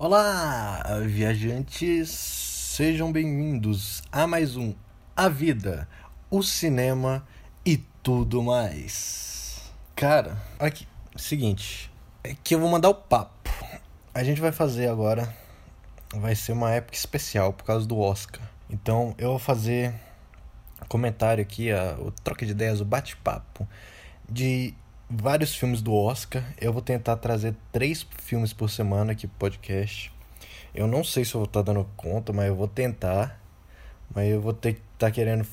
Olá, viajantes, sejam bem-vindos a mais um A Vida, o Cinema e tudo mais. Cara, aqui, seguinte, é que eu vou mandar o papo. A gente vai fazer agora, vai ser uma época especial por causa do Oscar. Então eu vou fazer comentário aqui, a, o troca de ideias, o bate-papo de vários filmes do Oscar. Eu vou tentar trazer três filmes por semana aqui pro podcast. Eu não sei se eu vou estar tá dando conta, mas eu vou tentar. Mas eu vou ter que estar tá querendo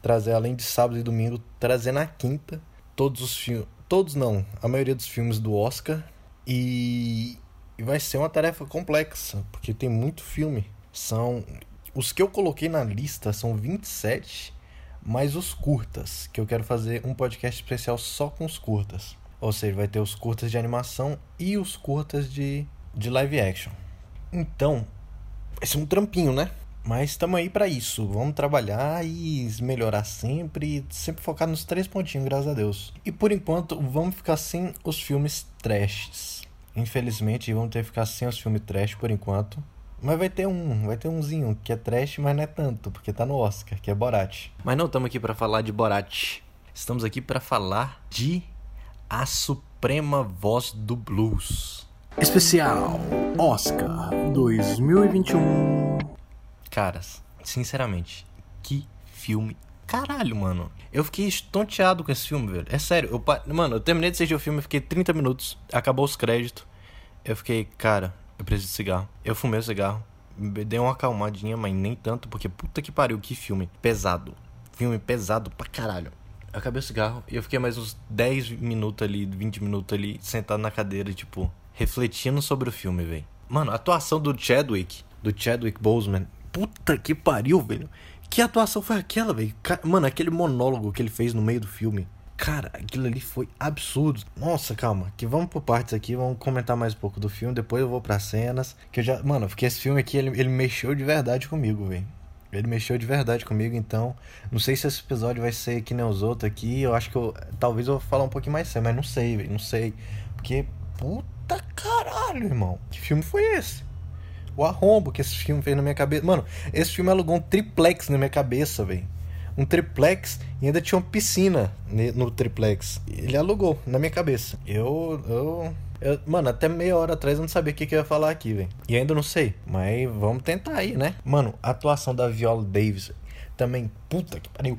trazer, além de sábado e domingo, trazer na quinta todos os filmes. Todos não, a maioria dos filmes do Oscar. E, e vai ser uma tarefa complexa, porque tem muito filme. São. Os que eu coloquei na lista são 27 mais os curtas, que eu quero fazer um podcast especial só com os curtas. Ou seja, vai ter os curtas de animação e os curtas de, de live action. Então, vai ser um trampinho, né? Mas estamos aí para isso. Vamos trabalhar e melhorar sempre, sempre focar nos três pontinhos, graças a Deus. E por enquanto, vamos ficar sem os filmes trashes. Infelizmente, vamos ter que ficar sem os filmes trash por enquanto. Mas vai ter um, vai ter umzinho que é trash, mas não é tanto, porque tá no Oscar, que é Borat. Mas não estamos aqui para falar de Borat. Estamos aqui para falar de A Suprema Voz do Blues. Especial Oscar 2021. Caras, sinceramente, que filme caralho, mano. Eu fiquei estonteado com esse filme, velho. É sério, eu, mano, eu terminei de assistir o filme, fiquei 30 minutos, acabou os créditos. Eu fiquei, cara, eu preciso de cigarro. Eu fumei o cigarro. Dei uma acalmadinha, mas nem tanto, porque puta que pariu, que filme pesado. Filme pesado pra caralho. Eu acabei o cigarro e eu fiquei mais uns 10 minutos ali, 20 minutos ali, sentado na cadeira, tipo, refletindo sobre o filme, velho. Mano, a atuação do Chadwick, do Chadwick Boseman, puta que pariu, velho. Que atuação foi aquela, velho? Mano, aquele monólogo que ele fez no meio do filme. Cara, aquilo ali foi absurdo. Nossa, calma, que vamos por partes aqui, vamos comentar mais um pouco do filme, depois eu vou para cenas, que eu já, mano, porque esse filme aqui ele, ele mexeu de verdade comigo, velho. Ele mexeu de verdade comigo, então não sei se esse episódio vai ser que nem os outros aqui, eu acho que eu talvez eu vou falar um pouquinho mais sério, mas não sei, velho, não sei. Porque puta caralho, irmão. Que filme foi esse? O arrombo que esse filme fez na minha cabeça. Mano, esse filme alugou um triplex na minha cabeça, velho um triplex e ainda tinha uma piscina no triplex. Ele alugou na minha cabeça. Eu, eu, eu mano, até meia hora atrás eu não sabia o que, que eu ia falar aqui, velho. E ainda não sei, mas vamos tentar aí, né? Mano, a atuação da Viola Davis também, puta que pariu.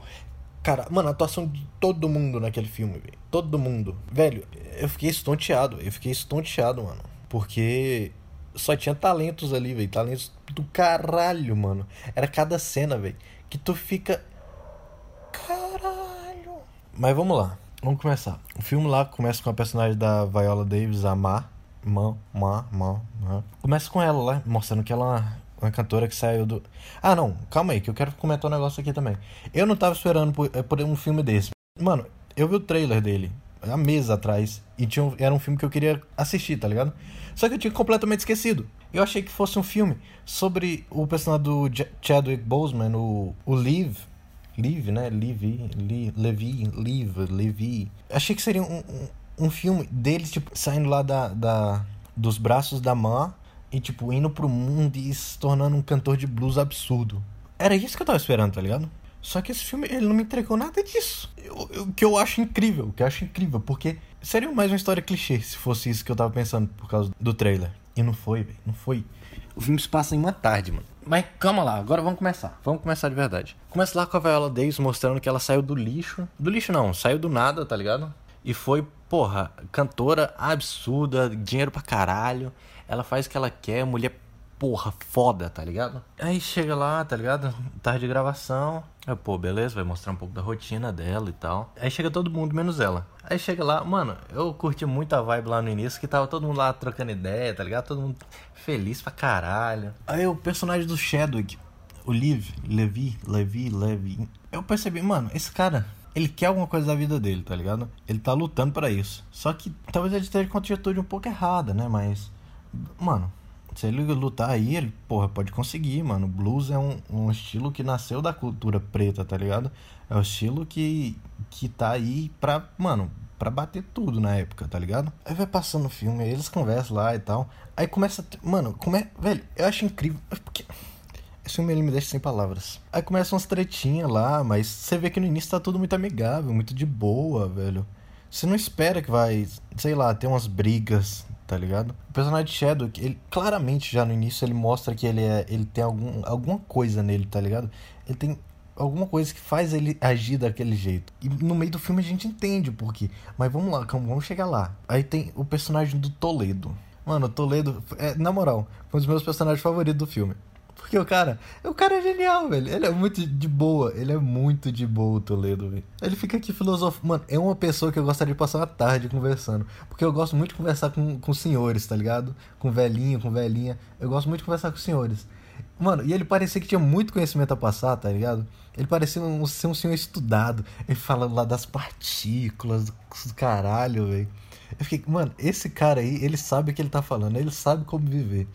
Cara, mano, a atuação de todo mundo naquele filme, velho. Todo mundo. Velho, eu fiquei estonteado. Eu fiquei estonteado, mano. Porque só tinha talentos ali, velho. Talentos do caralho, mano. Era cada cena, velho. Que tu fica Caralho. Mas vamos lá. Vamos começar. O filme lá começa com a personagem da Viola Davis, a Ma. Ma, Ma, Ma, Ma. Começa com ela lá, mostrando que ela é uma, uma cantora que saiu do. Ah, não, calma aí, que eu quero comentar um negócio aqui também. Eu não tava esperando por, eh, por um filme desse. Mano, eu vi o trailer dele há meses atrás e tinha um, era um filme que eu queria assistir, tá ligado? Só que eu tinha completamente esquecido. Eu achei que fosse um filme sobre o personagem do Chadwick Boseman, o, o Liv, Live, né? Levi, Li, Levi, Live, Levi. Achei que seria um, um, um, filme deles, tipo, saindo lá da, da, dos braços da mãe e, tipo, indo pro mundo e se tornando um cantor de blues absurdo. Era isso que eu tava esperando, tá ligado? Só que esse filme, ele não me entregou nada disso. O que eu acho incrível, que eu acho incrível, porque seria mais uma história clichê se fosse isso que eu tava pensando por causa do trailer. E não foi, velho, não foi. O filme se passa em uma tarde, mano. Mas calma lá, agora vamos começar. Vamos começar de verdade. Começa lá com a Viola Davis mostrando que ela saiu do lixo. Do lixo não, saiu do nada, tá ligado? E foi, porra, cantora absurda, dinheiro pra caralho. Ela faz o que ela quer, mulher porra, foda, tá ligado? Aí chega lá, tá ligado? Tarde de gravação. Aí, pô, beleza, vai mostrar um pouco da rotina dela e tal. Aí chega todo mundo, menos ela. Aí chega lá, mano, eu curti muito a vibe lá no início, que tava todo mundo lá trocando ideia, tá ligado? Todo mundo feliz pra caralho. Aí o personagem do Chadwick, o Liv, Levi, Levi, Levi. Eu percebi, mano, esse cara, ele quer alguma coisa da vida dele, tá ligado? Ele tá lutando para isso. Só que talvez ele esteja com a atitude um pouco errada, né? Mas, mano, se ele lutar aí, ele, porra, pode conseguir, mano. Blues é um, um estilo que nasceu da cultura preta, tá ligado? É o estilo que, que tá aí pra, mano, pra bater tudo na época, tá ligado? Aí vai passando o filme, eles conversam lá e tal. Aí começa. Mano, como é. Velho, eu acho incrível. Porque. Esse filme ele me deixa sem palavras. Aí começam umas tretinhas lá, mas você vê que no início tá tudo muito amigável, muito de boa, velho. Você não espera que vai, sei lá, ter umas brigas, tá ligado? O personagem de Shadow, ele claramente já no início ele mostra que ele é, ele tem algum, alguma coisa nele, tá ligado? Ele tem alguma coisa que faz ele agir daquele jeito. E no meio do filme a gente entende o porquê. Mas vamos lá, calma, vamos chegar lá. Aí tem o personagem do Toledo. Mano, Toledo, é, na moral, um dos meus personagens favoritos do filme. Porque o cara, o cara é genial, velho. Ele é muito de boa. Ele é muito de boa, o Toledo, velho. Ele fica aqui filosofando. Mano, é uma pessoa que eu gostaria de passar uma tarde conversando. Porque eu gosto muito de conversar com, com senhores, tá ligado? Com velhinho, com velhinha. Eu gosto muito de conversar com senhores. Mano, e ele parecia que tinha muito conhecimento a passar, tá ligado? Ele parecia um, ser um senhor estudado. Ele falando lá das partículas, do caralho, velho. Eu fiquei, mano, esse cara aí, ele sabe o que ele tá falando. Ele sabe como viver.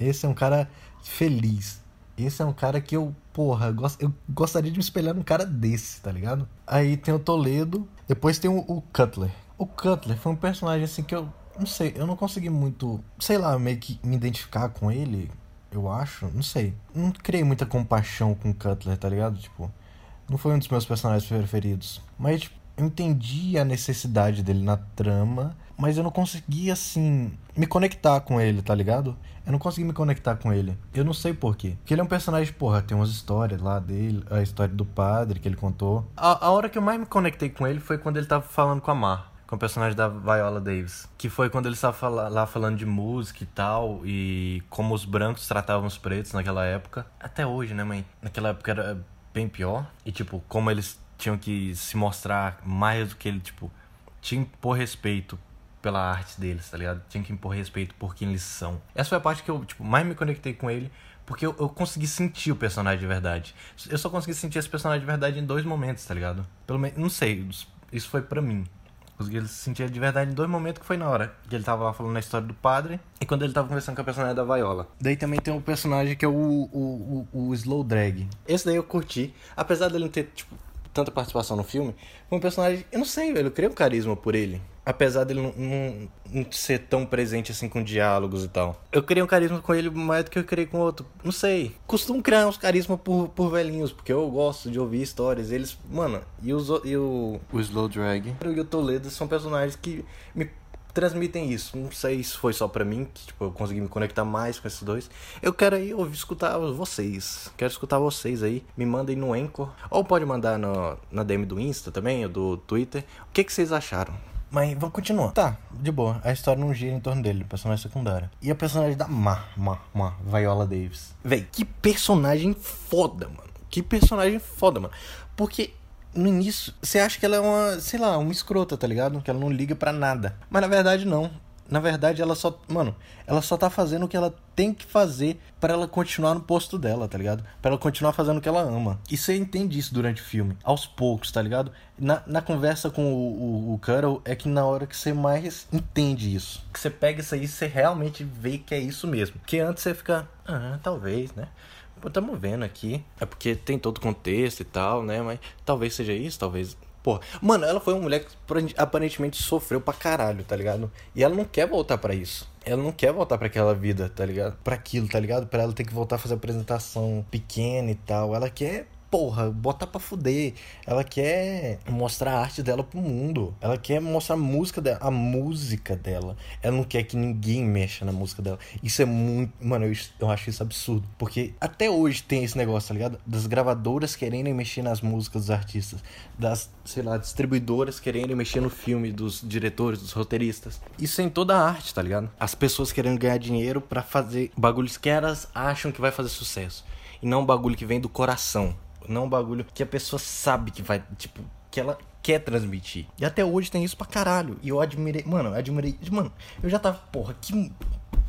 Esse é um cara feliz. Esse é um cara que eu, porra, eu gostaria de me espelhar num cara desse, tá ligado? Aí tem o Toledo, depois tem o, o Cutler. O Cutler foi um personagem assim que eu não sei, eu não consegui muito, sei lá, meio que me identificar com ele, eu acho, não sei. Não criei muita compaixão com o Cutler, tá ligado? Tipo, não foi um dos meus personagens preferidos. Mas, tipo, eu entendi a necessidade dele na trama, mas eu não consegui, assim, me conectar com ele, tá ligado? Eu não consegui me conectar com ele. Eu não sei porquê. Porque ele é um personagem, porra, tem umas histórias lá dele, a história do padre que ele contou. A, a hora que eu mais me conectei com ele foi quando ele tava falando com a Mar com o personagem da Viola Davis. Que foi quando ele estava lá falando de música e tal, e como os brancos tratavam os pretos naquela época. Até hoje, né, mãe? Naquela época era bem pior. E, tipo, como eles tinham que se mostrar mais do que ele, tipo, tinha que impor respeito pela arte deles, tá ligado? Tinha que impor respeito por quem eles são. Essa foi a parte que eu, tipo, mais me conectei com ele, porque eu, eu consegui sentir o personagem de verdade. Eu só consegui sentir esse personagem de verdade em dois momentos, tá ligado? Pelo menos, não sei, isso foi para mim. Consegui sentir de verdade em dois momentos que foi na hora que ele tava lá falando a história do padre e quando ele tava conversando com a personagem da Viola. Daí também tem um personagem que é o, o, o, o Slow Drag. Esse daí eu curti, apesar dele não ter, tipo, tanta participação no filme, foi um personagem, eu não sei, velho, eu criei um carisma por ele apesar dele não, não, não, ser tão presente assim com diálogos e tal. Eu criei um carisma com ele mais do que eu criei com outro. Não sei. Costumo criar uns carisma por, por velhinhos, porque eu gosto de ouvir histórias. Eles, mano, e, os, e o. O Slow Drag. E o Toledo são personagens que me transmitem isso. Não sei se foi só para mim, que tipo, eu consegui me conectar mais com esses dois. Eu quero aí ouvir, escutar vocês. Quero escutar vocês aí. Me mandem no Anchor. Ou pode mandar no, na DM do Insta também, ou do Twitter. O que, que vocês acharam? Mas vamos continuar. Tá, de boa. A história não gira em torno dele, personagem secundário. E a personagem da Ma, Ma, Ma, Viola Davis. Véi, que personagem foda, mano. Que personagem foda, mano. Porque no início, você acha que ela é uma, sei lá, uma escrota, tá ligado? Que ela não liga para nada. Mas na verdade, não na verdade, ela só. Mano, ela só tá fazendo o que ela tem que fazer para ela continuar no posto dela, tá ligado? Para ela continuar fazendo o que ela ama. E você entende isso durante o filme, aos poucos, tá ligado? Na, na conversa com o, o, o Carol, é que na hora que você mais entende isso. Que você pega isso aí você realmente vê que é isso mesmo. Porque antes você fica. Ah, talvez, né? Estamos vendo aqui. É porque tem todo o contexto e tal, né? Mas talvez seja isso, talvez Porra, mano, ela foi uma mulher que aparentemente sofreu pra caralho, tá ligado? E ela não quer voltar para isso. Ela não quer voltar para aquela vida, tá ligado? Para aquilo, tá ligado? Para ela ter que voltar a fazer apresentação pequena e tal. Ela quer porra, botar pra fuder. Ela quer mostrar a arte dela pro mundo. Ela quer mostrar a música dela, a música dela. Ela não quer que ninguém mexa na música dela. Isso é muito. Mano, eu, eu acho isso absurdo. Porque até hoje tem esse negócio, tá ligado? Das gravadoras querendo mexer nas músicas dos artistas. Das, sei lá, distribuidoras querendo mexer no filme dos diretores, dos roteiristas. Isso é em toda a arte, tá ligado? As pessoas querendo ganhar dinheiro para fazer bagulhos que elas acham que vai fazer sucesso. E não um bagulho que vem do coração. Não um bagulho que a pessoa sabe que vai, tipo, que ela quer transmitir. E até hoje tem isso pra caralho. E eu admirei, mano, eu admirei, mano, eu já tava, porra, que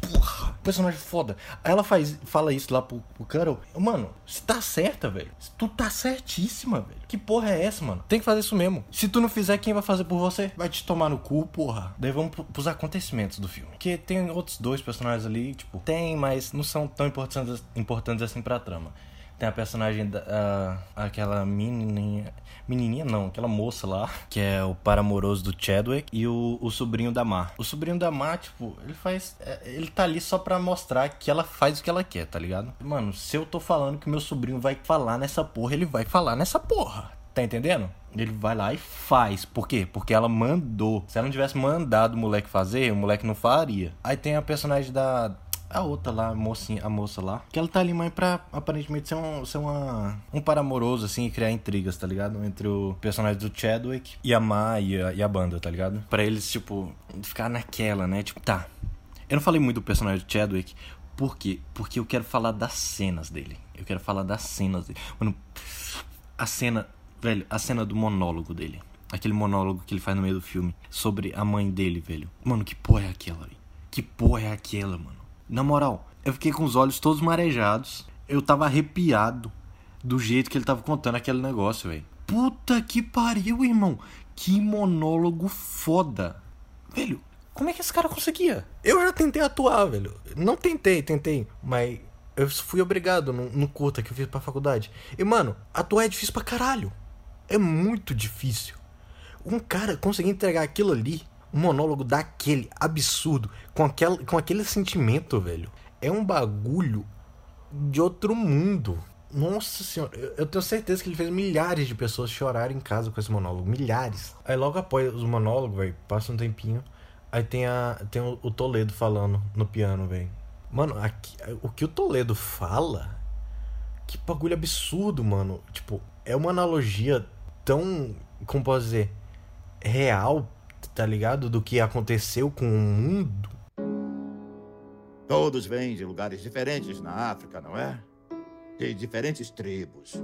porra, personagem foda. Ela faz, fala isso lá pro, pro Carol. Mano, você tá certa, velho. Tu tá certíssima, velho. Que porra é essa, mano? Tem que fazer isso mesmo. Se tu não fizer, quem vai fazer por você? Vai te tomar no cu, porra. Daí vamos pros acontecimentos do filme. Porque tem outros dois personagens ali, tipo, tem, mas não são tão importantes, importantes assim pra trama. Tem a personagem da. aquela menininha. Menininha não, aquela moça lá, que é o par amoroso do Chadwick, e o, o sobrinho da Mar. O sobrinho da Mar, tipo, ele faz. É, ele tá ali só pra mostrar que ela faz o que ela quer, tá ligado? Mano, se eu tô falando que meu sobrinho vai falar nessa porra, ele vai falar nessa porra. Tá entendendo? Ele vai lá e faz. Por quê? Porque ela mandou. Se ela não tivesse mandado o moleque fazer, o moleque não faria. Aí tem a personagem da. A outra lá, a mocinha, a moça lá. Que ela tá ali mais pra aparentemente ser um, ser uma, um par amoroso, assim, e criar intrigas, tá ligado? Entre o personagem do Chadwick e a Ma e a, e a banda, tá ligado? Pra eles, tipo, ficar naquela, né? Tipo, tá. Eu não falei muito do personagem do Chadwick. Por quê? Porque eu quero falar das cenas dele. Eu quero falar das cenas dele. Mano, a cena Velho, a cena do monólogo dele. Aquele monólogo que ele faz no meio do filme. Sobre a mãe dele, velho. Mano, que porra é aquela, velho? Que porra é aquela, mano? Na moral, eu fiquei com os olhos todos marejados. Eu tava arrepiado do jeito que ele tava contando aquele negócio, velho. Puta que pariu, irmão. Que monólogo foda. Velho, como é que esse cara conseguia? Eu já tentei atuar, velho. Não tentei, tentei, mas eu fui obrigado no, no curta que eu fiz pra faculdade. E, mano, atuar é difícil pra caralho. É muito difícil. Um cara conseguir entregar aquilo ali, um monólogo daquele absurdo, com, aquel, com aquele sentimento, velho, é um bagulho de outro mundo. Nossa senhora, eu tenho certeza que ele fez milhares de pessoas chorarem em casa com esse monólogo. Milhares. Aí logo após os monólogos, velho, passa um tempinho. Aí tem, a, tem o, o Toledo falando no piano, velho. Mano, aqui, o que o Toledo fala. Que bagulho absurdo, mano. Tipo, é uma analogia tão, como posso dizer, real, tá ligado? Do que aconteceu com o mundo. Todos vêm de lugares diferentes na África, não é? De diferentes tribos.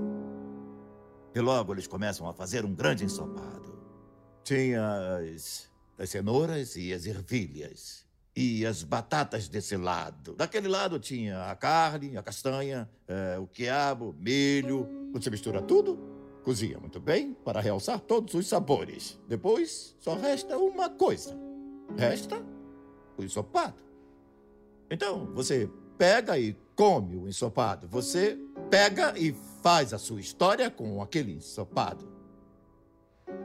E logo eles começam a fazer um grande ensopado. Tinha as, as cenouras e as ervilhas. E as batatas desse lado. Daquele lado tinha a carne, a castanha, é, o quiabo, milho. Você mistura tudo Cozinha muito bem para realçar todos os sabores. Depois, só resta uma coisa. Resta o ensopado. Então, você pega e come o ensopado. Você pega e faz a sua história com aquele ensopado.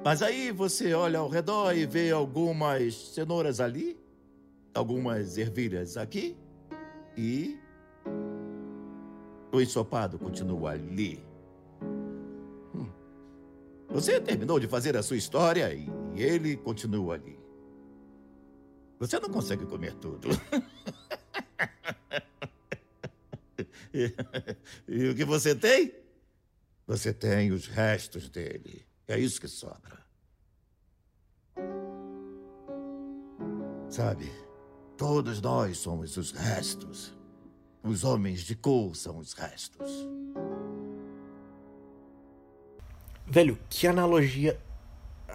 Mas aí você olha ao redor e vê algumas cenouras ali, algumas ervilhas aqui e o ensopado continua ali. Você terminou de fazer a sua história e ele continua ali. Você não consegue comer tudo. e, o que você tem? Você tem os restos dele. É isso que sobra. Sabe, todos nós somos os restos. Os homens de cor são os restos. Velho, que analogia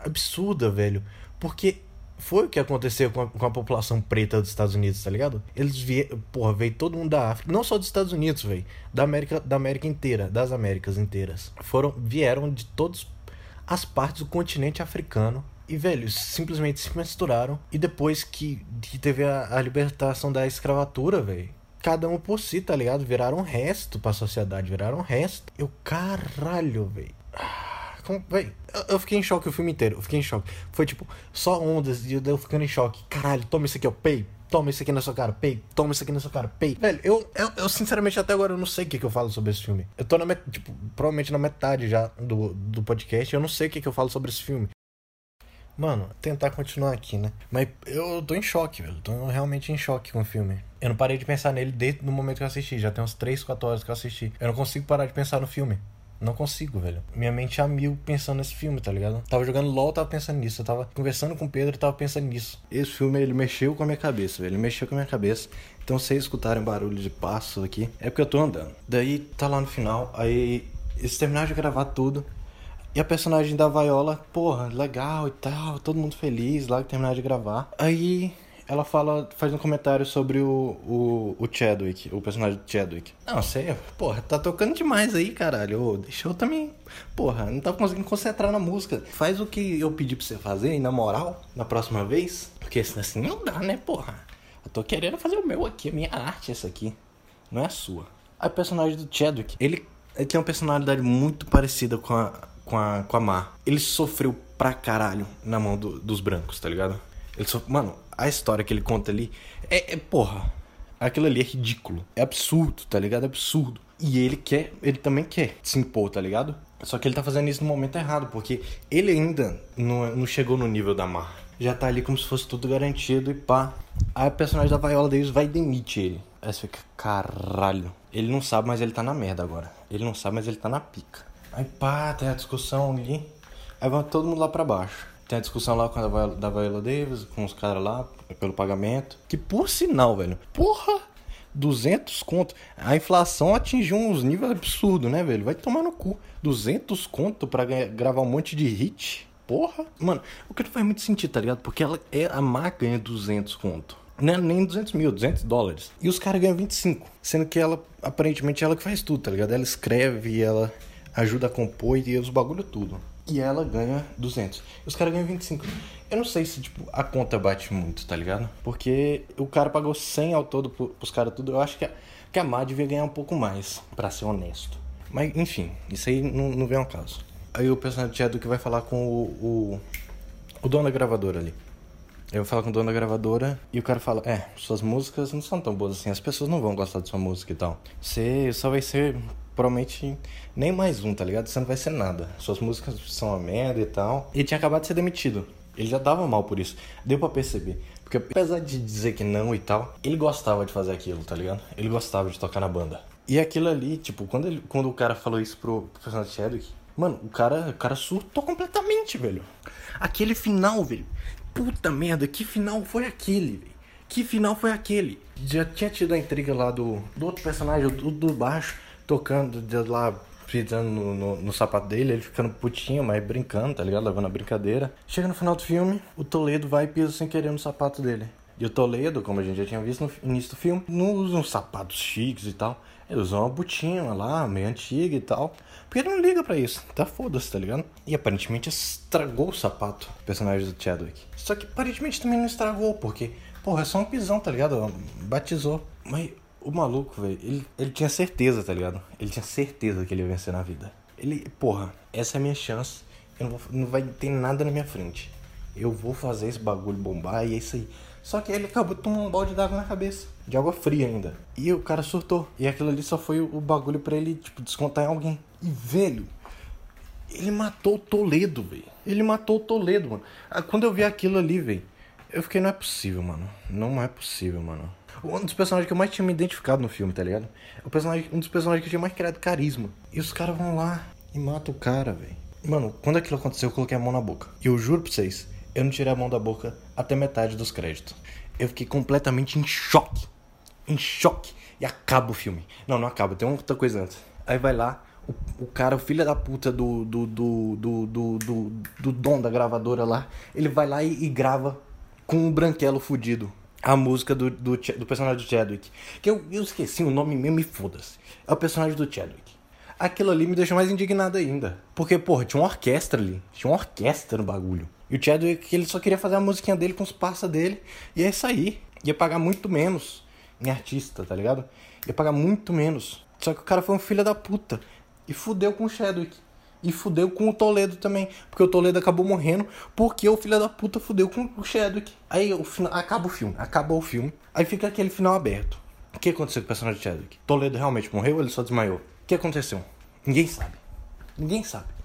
absurda, velho. Porque foi o que aconteceu com a, com a, população preta dos Estados Unidos, tá ligado? Eles vieram, porra, veio todo mundo da África, não só dos Estados Unidos, velho, da América, da América inteira, das Américas inteiras. Foram, vieram de todas as partes do continente africano e, velho, simplesmente se misturaram. E depois que, que teve a, a libertação da escravatura, velho, cada um por si, tá ligado? Viraram resto pra sociedade, viraram resto. Eu, caralho, velho. Véi, eu fiquei em choque o filme inteiro. Eu fiquei em choque. Foi tipo, só ondas e eu ficando em choque. Caralho, toma isso aqui, ó, pei. Toma isso aqui na sua cara, pei. Toma isso aqui na sua cara, pei. Velho, eu, eu, eu sinceramente até agora eu não sei o que, que eu falo sobre esse filme. Eu tô na met... tipo, provavelmente na metade já do, do podcast. Eu não sei o que, que eu falo sobre esse filme. Mano, tentar continuar aqui, né? Mas eu tô em choque, velho. Tô realmente em choque com o filme. Eu não parei de pensar nele desde o momento que eu assisti. Já tem uns 3, 4 horas que eu assisti. Eu não consigo parar de pensar no filme. Não consigo, velho. Minha mente é a mil pensando nesse filme, tá ligado? Tava jogando LOL, tava pensando nisso. Eu tava conversando com o Pedro, tava pensando nisso. Esse filme, ele mexeu com a minha cabeça, velho. Ele mexeu com a minha cabeça. Então, se vocês escutarem barulho de passo aqui, é porque eu tô andando. Daí, tá lá no final, aí eles terminaram de gravar tudo. E a personagem da Viola, porra, legal e tal, todo mundo feliz lá que terminaram de gravar. Aí ela fala, faz um comentário sobre o, o, o Chadwick, o personagem do Chadwick. Não, sei, porra, tá tocando demais aí, caralho. Ô, deixa eu também. Porra, não tá conseguindo concentrar na música. Faz o que eu pedi pra você fazer e na moral, na próxima vez. Porque assim não dá, né, porra? Eu tô querendo fazer o meu aqui, a minha arte, essa aqui. Não é a sua. Aí o personagem do Chadwick, ele Ele tem uma personalidade muito parecida com a, com a, com a Mar. Ele sofreu pra caralho na mão do, dos brancos, tá ligado? Ele so... Mano, a história que ele conta ali é, é, porra. Aquilo ali é ridículo. É absurdo, tá ligado? É absurdo. E ele quer, ele também quer se impor, tá ligado? Só que ele tá fazendo isso no momento errado, porque ele ainda não, não chegou no nível da Mar. Já tá ali como se fosse tudo garantido e pá. Aí o personagem da Viola Davis vai e demite ele. Aí você fica, caralho. Ele não sabe, mas ele tá na merda agora. Ele não sabe, mas ele tá na pica. Aí pá, tem a discussão ali. Aí vai todo mundo lá pra baixo. Tem a discussão lá com a da Viola Davis, com os caras lá, pelo pagamento. Que por sinal, velho. Porra! 200 conto. A inflação atingiu uns níveis absurdos, né, velho? Vai tomar no cu. 200 conto pra gravar um monte de hit. Porra. Mano, o que não faz muito sentido, tá ligado? Porque ela é a marca ganha 200 conto. Não é nem 200 mil, 200 dólares. E os caras ganham 25. Sendo que ela, aparentemente, ela que faz tudo, tá ligado? Ela escreve, ela ajuda a compor e os bagulho tudo. E ela ganha 200. E os caras ganham 25. Eu não sei se, tipo, a conta bate muito, tá ligado? Porque o cara pagou 100 ao todo pros caras tudo. Eu acho que a, que a Má devia ganhar um pouco mais, para ser honesto. Mas, enfim, isso aí não, não vem ao caso. Aí o personagem Edu que vai falar com o, o, o dono da gravadora ali. Eu falar com o dono da gravadora e o cara fala: É, suas músicas não são tão boas assim, as pessoas não vão gostar de sua música e tal. Você só vai ser provavelmente nem mais um, tá ligado? Você não vai ser nada. Suas músicas são uma merda e tal. Ele tinha acabado de ser demitido. Ele já dava mal por isso. Deu para perceber. Porque apesar de dizer que não e tal, ele gostava de fazer aquilo, tá ligado? Ele gostava de tocar na banda. E aquilo ali, tipo, quando, ele, quando o cara falou isso pro, personagem Chadwick, mano, o cara, o cara surtou completamente, velho. Aquele final, velho. Puta merda, que final foi aquele, velho? Que final foi aquele? Já tinha tido a intriga lá do, do outro personagem, do, do baixo tocando de lá, pisando no, no, no, sapato dele, ele ficando putinho, mas brincando, tá ligado? Levando a brincadeira. Chega no final do filme, o Toledo vai e pisa sem querer no sapato dele. E o Toledo, como a gente já tinha visto no início do filme, não usa uns sapatos chiques e tal. Ele usa uma botinha lá, meio antiga e tal. Porque ele não liga para isso. Tá foda-se, tá ligado? E aparentemente estragou o sapato, o personagem do Chadwick. Só que aparentemente também não estragou, porque, porra, é só um pisão, tá ligado? Batizou. Mas o maluco, velho, ele, ele tinha certeza, tá ligado? Ele tinha certeza que ele ia vencer na vida. Ele, porra, essa é a minha chance. Eu não, vou, não vai ter nada na minha frente. Eu vou fazer esse bagulho bombar e é isso aí. Só que ele acabou tomar um balde d'água na cabeça. De água fria ainda. E o cara surtou. E aquilo ali só foi o bagulho para ele, tipo, descontar em alguém. E, velho, ele matou o Toledo, velho. Ele matou o Toledo, mano. Ah, quando eu vi aquilo ali, velho, eu fiquei, não é possível, mano. Não é possível, mano. Um dos personagens que eu mais tinha me identificado no filme, tá ligado? O personagem, um dos personagens que eu tinha mais criado carisma. E os caras vão lá e matam o cara, velho. Mano, quando aquilo aconteceu, eu coloquei a mão na boca. E eu juro pra vocês, eu não tirei a mão da boca até metade dos créditos. Eu fiquei completamente em choque. Em choque. E acaba o filme. Não, não acaba, tem outra coisa antes. Aí vai lá, o, o cara, o filho da puta do do, do, do, do, do, do dom da gravadora lá, ele vai lá e, e grava com um branquelo fudido a música do, do, do, personagem do Chadwick. Que eu, eu esqueci o nome mesmo e foda-se. É o personagem do Chadwick. Aquilo ali me deixou mais indignado ainda. Porque, porra, tinha uma orquestra ali. Tinha uma orquestra no bagulho. E o Chadwick, ele só queria fazer a musiquinha dele com os parça dele. E é isso aí. Ia pagar muito menos em artista, tá ligado? Ia pagar muito menos. Só que o cara foi um filho da puta. E fudeu com o Chadwick. E fudeu com o Toledo também. Porque o Toledo acabou morrendo porque o filho da puta fudeu com o Chadwick. Aí o final, acaba o filme. Acabou o filme. Aí fica aquele final aberto. O que aconteceu com o personagem de Chadwick? Toledo realmente morreu ou ele só desmaiou? O que aconteceu? Ninguém sabe. Ninguém sabe.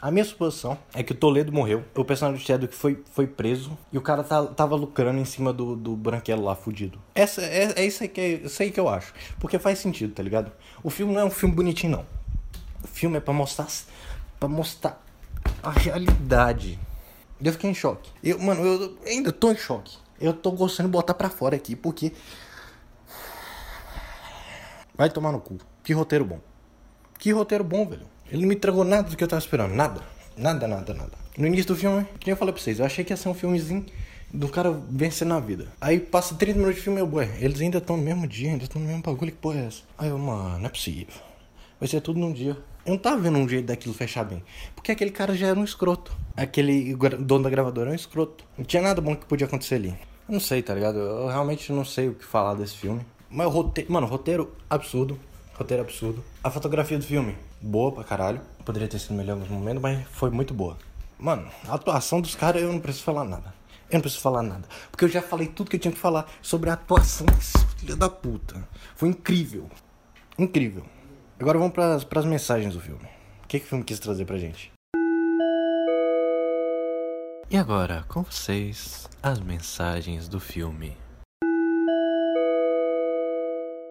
A minha suposição é que o Toledo morreu, o personagem de Chadwick foi, foi preso e o cara tá, tava lucrando em cima do, do branquelo lá, fudido. Essa, é, é isso, aí que, é isso aí que eu acho. Porque faz sentido, tá ligado? O filme não é um filme bonitinho, não. O filme é pra mostrar para mostrar a realidade. Eu fiquei em choque. Eu, mano, eu ainda tô em choque. Eu tô gostando de botar pra fora aqui, porque. Vai tomar no cu. Que roteiro bom. Que roteiro bom, velho. Ele não me entregou nada do que eu tava esperando. Nada. Nada, nada, nada. No início do filme, que eu falei pra vocês, eu achei que ia ser um filmezinho do cara vencer na vida. Aí passa 30 minutos de filme, eu, ué, eles ainda estão no mesmo dia, ainda estão no mesmo bagulho, que porra é essa? Aí eu, mano, não é possível. Vai ser tudo num dia. Eu não tava vendo um jeito daquilo fechar bem. Porque aquele cara já era um escroto. Aquele dono da gravadora era um escroto. Não tinha nada bom que podia acontecer ali. Eu não sei, tá ligado? Eu realmente não sei o que falar desse filme. Mas o roteiro. Mano, roteiro absurdo. Roteiro absurdo. A fotografia do filme, boa pra caralho. Poderia ter sido melhor alguns momentos, mas foi muito boa. Mano, a atuação dos caras eu não preciso falar nada. Eu não preciso falar nada. Porque eu já falei tudo que eu tinha que falar sobre a atuação desse filho da puta. Foi incrível. Incrível. Agora vamos pras, pras mensagens do filme. O que, que o filme quis trazer pra gente? E agora, com vocês, as mensagens do filme.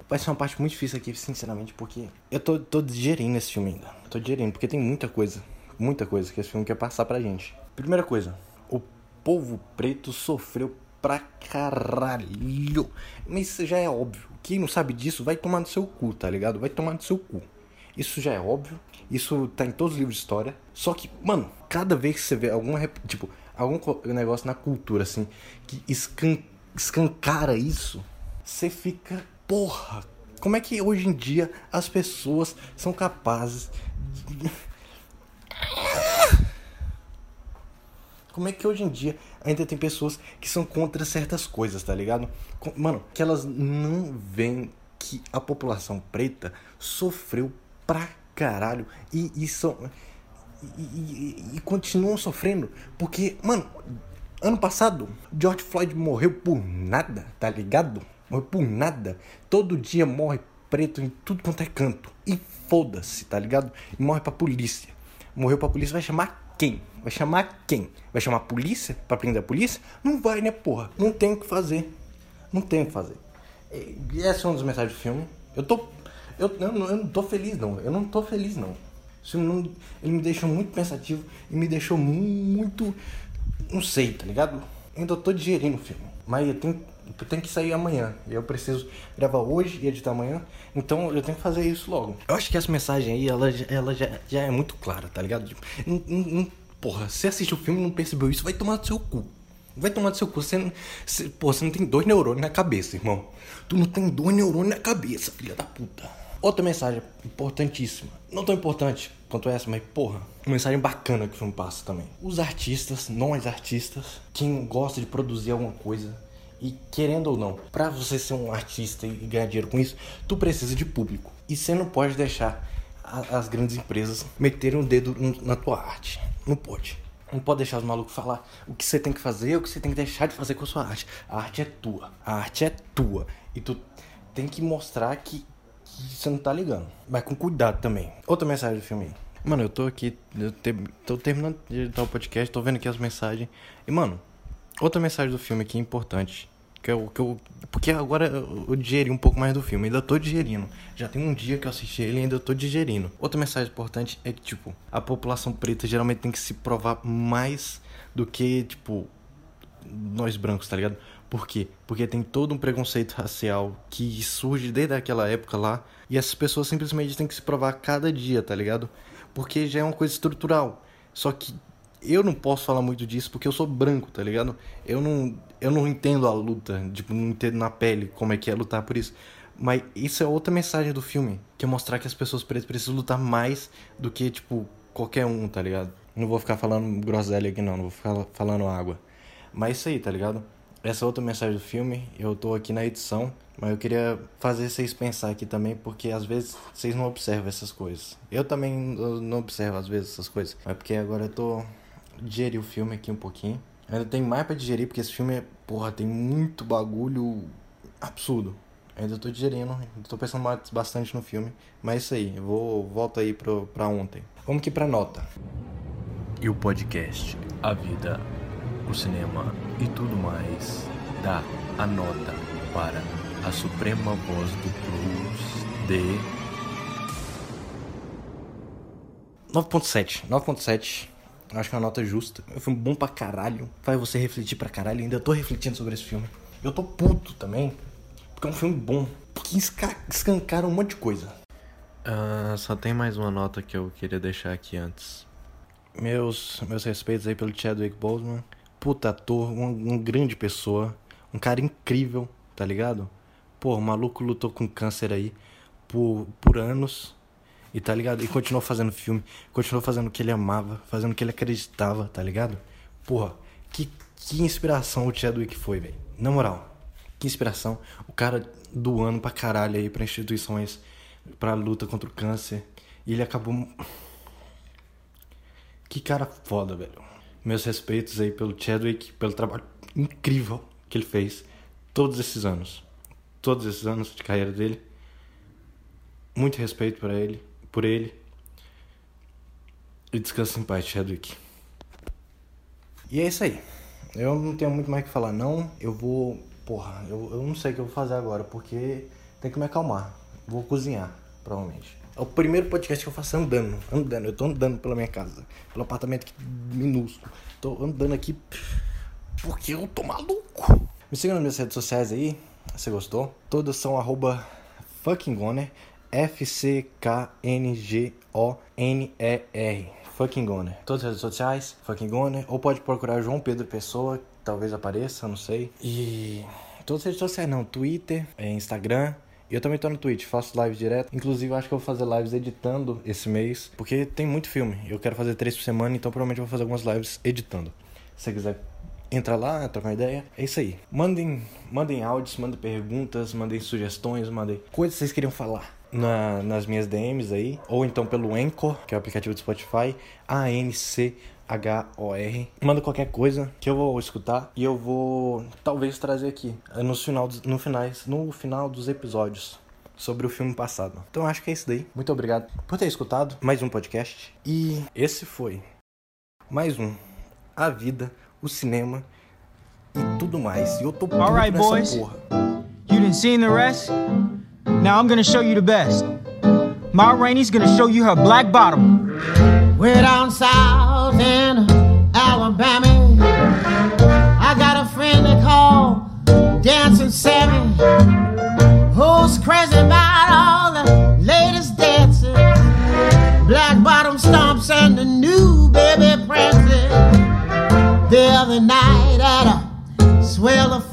Vai ser uma parte muito difícil aqui, sinceramente, porque eu tô, tô digerindo esse filme ainda. Tô digerindo, porque tem muita coisa, muita coisa que esse filme quer passar pra gente. Primeira coisa, o povo preto sofreu pra caralho. Mas isso já é óbvio. Quem não sabe disso vai tomar no seu cu, tá ligado? Vai tomar no seu cu. Isso já é óbvio. Isso tá em todos os livros de história. Só que, mano, cada vez que você vê alguma. Tipo, algum negócio na cultura, assim, que escan escancara isso, você fica. Porra! Como é que hoje em dia as pessoas são capazes de. Como é que hoje em dia ainda tem pessoas que são contra certas coisas, tá ligado? Mano, que elas não veem que a população preta sofreu pra caralho e, e são. E, e, e, continuam sofrendo. Porque, mano, ano passado, George Floyd morreu por nada, tá ligado? Morreu por nada. Todo dia morre preto em tudo quanto é canto. E foda-se, tá ligado? E morre pra polícia. Morreu pra polícia, vai chamar quem? Vai chamar quem? Vai chamar a polícia pra prender a polícia? Não vai, né, porra? Não tem o que fazer. Não tem o que fazer. Essa é uma das mensagens do filme. Eu tô. Eu, eu, eu não tô feliz, não. Eu não tô feliz, não. Isso não, ele me deixou muito pensativo e me deixou muito. Não sei, tá ligado? Ainda tô digerindo o filme. Mas eu tenho, tenho que sair amanhã. E eu preciso gravar hoje e editar amanhã. Então eu tenho que fazer isso logo. Eu acho que essa mensagem aí, ela, ela já, já é muito clara, tá ligado? Tipo, não, não, porra, você assistiu o filme e não percebeu isso, vai tomar do seu cu. Vai tomar do seu cu. Você não, você, porra, você não tem dois neurônios na cabeça, irmão. Tu não tem dois neurônios na cabeça, filha da puta. Outra mensagem importantíssima. Não tão importante quanto essa, mas porra, uma mensagem bacana que o filme passa também. Os artistas, nós artistas, quem gosta de produzir alguma coisa, e querendo ou não, para você ser um artista e ganhar dinheiro com isso, tu precisa de público. E você não pode deixar as grandes empresas meterem o um dedo na tua arte. Não pode. Não pode deixar os malucos falar o que você tem que fazer, o que você tem que deixar de fazer com a sua arte. A arte é tua. A arte é tua. E tu tem que mostrar que você não tá ligando. Mas com cuidado também. Outra mensagem do filme. Mano, eu tô aqui, eu te, tô terminando de editar o podcast, tô vendo aqui as mensagens. E, mano, outra mensagem do filme aqui é importante. Que eu, que eu, porque agora eu digeri um pouco mais do filme, ainda tô digerindo. Já tem um dia que eu assisti ele e ainda tô digerindo. Outra mensagem importante é que, tipo, a população preta geralmente tem que se provar mais do que, tipo, nós brancos, tá ligado? Por quê? Porque tem todo um preconceito racial que surge desde aquela época lá e essas pessoas simplesmente têm que se provar cada dia, tá ligado? Porque já é uma coisa estrutural. Só que eu não posso falar muito disso porque eu sou branco, tá ligado? Eu não, eu não entendo a luta, tipo, não entendo na pele como é que é lutar por isso. Mas isso é outra mensagem do filme, que é mostrar que as pessoas pretas precisam lutar mais do que, tipo, qualquer um, tá ligado? Não vou ficar falando groselha aqui não, não vou ficar falando água. Mas isso aí, tá ligado? essa outra mensagem do filme, eu tô aqui na edição, mas eu queria fazer vocês pensar aqui também, porque às vezes vocês não observam essas coisas. Eu também não observo às vezes essas coisas, mas porque agora eu tô digerir o filme aqui um pouquinho. Ainda tem mais para digerir, porque esse filme é, porra, tem muito bagulho absurdo. Ainda tô digerindo, tô pensando bastante no filme, mas é isso aí, eu vou volto aí pro, pra ontem. Vamos aqui pra nota. E o podcast A Vida o cinema e tudo mais, dá a nota para a suprema voz do blues de 9.7. 9.7. Acho que é uma nota justa. É um filme bom pra caralho. Faz você refletir pra caralho. Ainda tô refletindo sobre esse filme. Eu tô puto também. Porque é um filme bom. Porque escancaram um monte de coisa. Uh, só tem mais uma nota que eu queria deixar aqui antes. Meus, meus respeitos aí pelo Chadwick Boseman puta ator, uma, uma grande pessoa, um cara incrível, tá ligado? Pô, o maluco lutou com câncer aí por, por anos e tá ligado? E continuou fazendo filme, continuou fazendo o que ele amava, fazendo o que ele acreditava, tá ligado? Porra, que, que inspiração o Chadwick foi, velho. Na moral, que inspiração. O cara doando pra caralho aí pra instituições pra luta contra o câncer. E ele acabou. Que cara foda, velho. Meus respeitos aí pelo Chadwick, pelo trabalho incrível que ele fez todos esses anos. Todos esses anos de carreira dele. Muito respeito para ele, por ele. E descansa em paz, Chadwick. E é isso aí. Eu não tenho muito mais o que falar, não. Eu vou. Porra, eu, eu não sei o que eu vou fazer agora, porque tem que me acalmar. Vou cozinhar, provavelmente. É o primeiro podcast que eu faço andando. Andando. Eu tô andando pela minha casa. Pelo apartamento aqui, minúsculo. Tô andando aqui porque eu tô maluco. Me siga nas minhas redes sociais aí. Você gostou? Todas são arroba fuckinggoner. F-C-K-N-G-O-N-E-R. Fucking Goner. Todas as redes sociais, Fucking Goner. Ou pode procurar João Pedro Pessoa, talvez apareça, não sei. E todas as redes sociais não, Twitter, é, Instagram. Eu também tô no Twitch, faço lives direto. Inclusive, acho que eu vou fazer lives editando esse mês. Porque tem muito filme. Eu quero fazer três por semana, então provavelmente eu vou fazer algumas lives editando. Se você quiser entra lá, trocar ideia. É isso aí. Mandem, mandem áudios, mandem perguntas, mandem sugestões, mandem coisas que vocês queriam falar na, nas minhas DMs aí, ou então pelo Anchor, que é o aplicativo do Spotify, A-N-C-H-O-R. Manda qualquer coisa que eu vou escutar e eu vou talvez trazer aqui no final, no, finais, no final dos episódios sobre o filme passado. Então acho que é isso daí. Muito obrigado por ter escutado mais um podcast. E esse foi mais um A Vida, o Cinema e tudo mais. E eu tô puto right, nessa boys. porra. You didn't see the rest? Now I'm gonna show you the best. Ma Rainey's gonna show you her black bottom. We're down south in Alabama. I got a friend they call Dancing Sammy, who's crazy about all the latest dances, black bottom stomps and the new baby princess. The other night at a swell of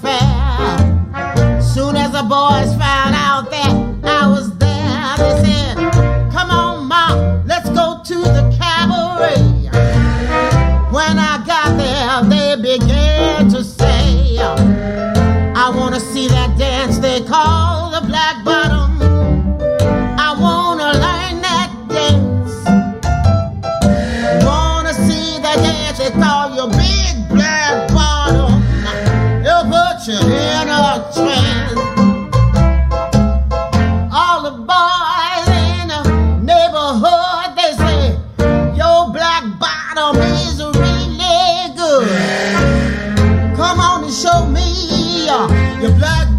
called the black bottom. I wanna learn that dance. Wanna see the dance they call your big black bottom. They'll put you in a trance. All the boys in the neighborhood they say your black bottom is really good. Come on and show me your black.